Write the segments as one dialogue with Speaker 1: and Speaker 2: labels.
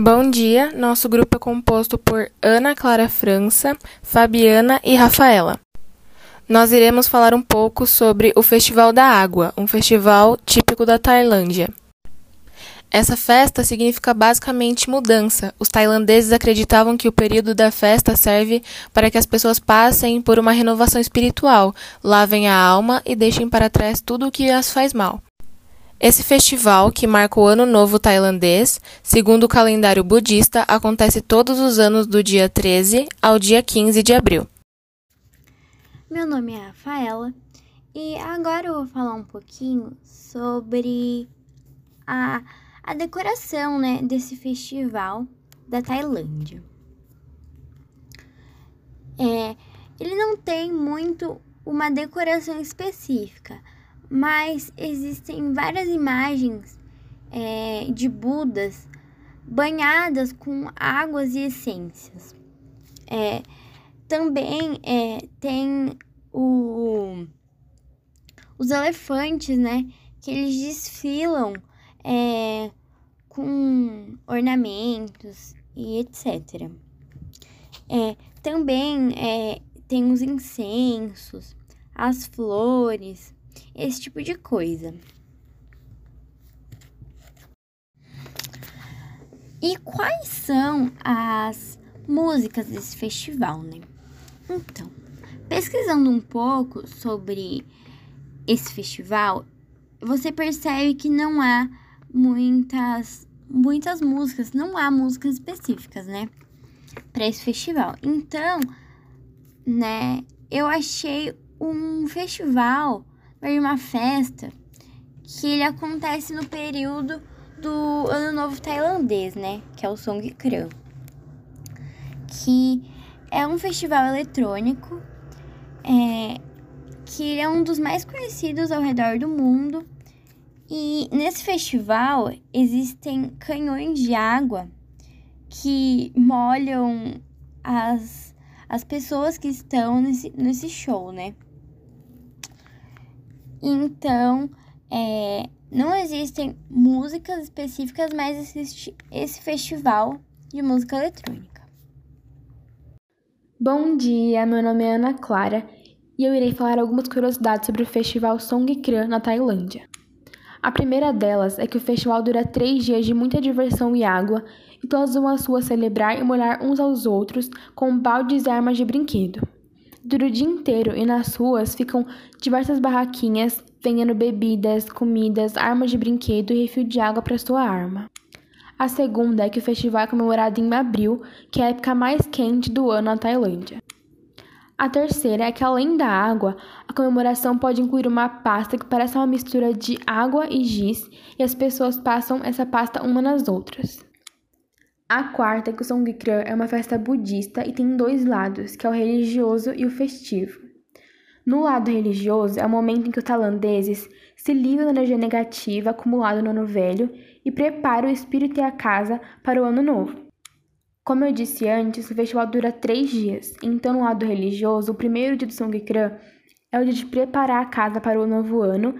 Speaker 1: Bom dia, nosso grupo é composto por Ana Clara França, Fabiana e Rafaela. Nós iremos falar um pouco sobre o Festival da Água, um festival típico da Tailândia. Essa festa significa basicamente mudança. Os tailandeses acreditavam que o período da festa serve para que as pessoas passem por uma renovação espiritual, lavem a alma e deixem para trás tudo o que as faz mal. Esse festival, que marca o Ano Novo Tailandês, segundo o calendário budista, acontece todos os anos do dia 13 ao dia 15 de abril.
Speaker 2: Meu nome é Rafaela e agora eu vou falar um pouquinho sobre a, a decoração né, desse festival da Tailândia. É, ele não tem muito uma decoração específica, mas existem várias imagens é, de Budas banhadas com águas e essências. É, também é, tem o, os elefantes, né? Que eles desfilam é, com ornamentos e etc. É, também é, tem os incensos, as flores esse tipo de coisa. E quais são as músicas desse festival, né? Então, pesquisando um pouco sobre esse festival, você percebe que não há muitas muitas músicas, não há músicas específicas, né, para esse festival. Então, né, eu achei um festival de uma festa que ele acontece no período do Ano Novo Tailandês, né? Que é o Songkran. Que é um festival eletrônico é, que é um dos mais conhecidos ao redor do mundo. E nesse festival existem canhões de água que molham as, as pessoas que estão nesse, nesse show, né? Então, é, não existem músicas específicas, mas existe esse festival de música eletrônica.
Speaker 3: Bom dia, meu nome é Ana Clara e eu irei falar algumas curiosidades sobre o festival Songkran na Tailândia. A primeira delas é que o festival dura três dias de muita diversão e água, e todos vão às ruas celebrar e molhar uns aos outros com baldes e armas de brinquedo. Dura o dia inteiro e nas ruas ficam diversas barraquinhas vendendo bebidas, comidas, armas de brinquedo e refil de água para sua arma. A segunda é que o festival é comemorado em abril, que é a época mais quente do ano na Tailândia. A terceira é que, além da água, a comemoração pode incluir uma pasta que parece uma mistura de água e giz, e as pessoas passam essa pasta uma nas outras. A quarta, que o Songkran é uma festa budista e tem dois lados, que é o religioso e o festivo. No lado religioso, é o momento em que os tailandeses se livram da energia negativa acumulada no ano velho e preparam o espírito e a casa para o ano novo. Como eu disse antes, o festival dura três dias, então no lado religioso, o primeiro dia do Songkran é o dia de preparar a casa para o novo ano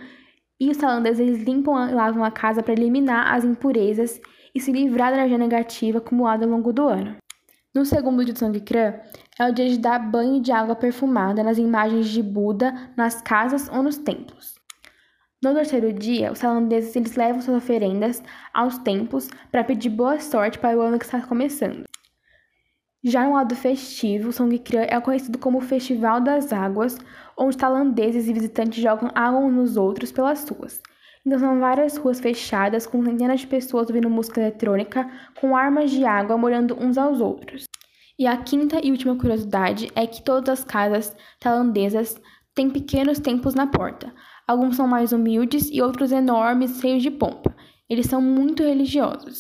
Speaker 3: e os tailandeses limpam e lavam a casa para eliminar as impurezas e se livrar da energia negativa acumulada ao longo do ano. No segundo dia do Songkran, é o dia de dar banho de água perfumada nas imagens de Buda nas casas ou nos templos. No terceiro dia, os tailandeses eles levam suas oferendas aos templos para pedir boa sorte para o ano que está começando. Já no lado festivo, Songkran é conhecido como o Festival das Águas, onde tailandeses e visitantes jogam água uns nos outros pelas ruas. Então são várias ruas fechadas com centenas de pessoas ouvindo música eletrônica com armas de água molhando uns aos outros. E a quinta e última curiosidade é que todas as casas tailandesas têm pequenos templos na porta. Alguns são mais humildes e outros enormes, cheios de pompa. Eles são muito religiosos.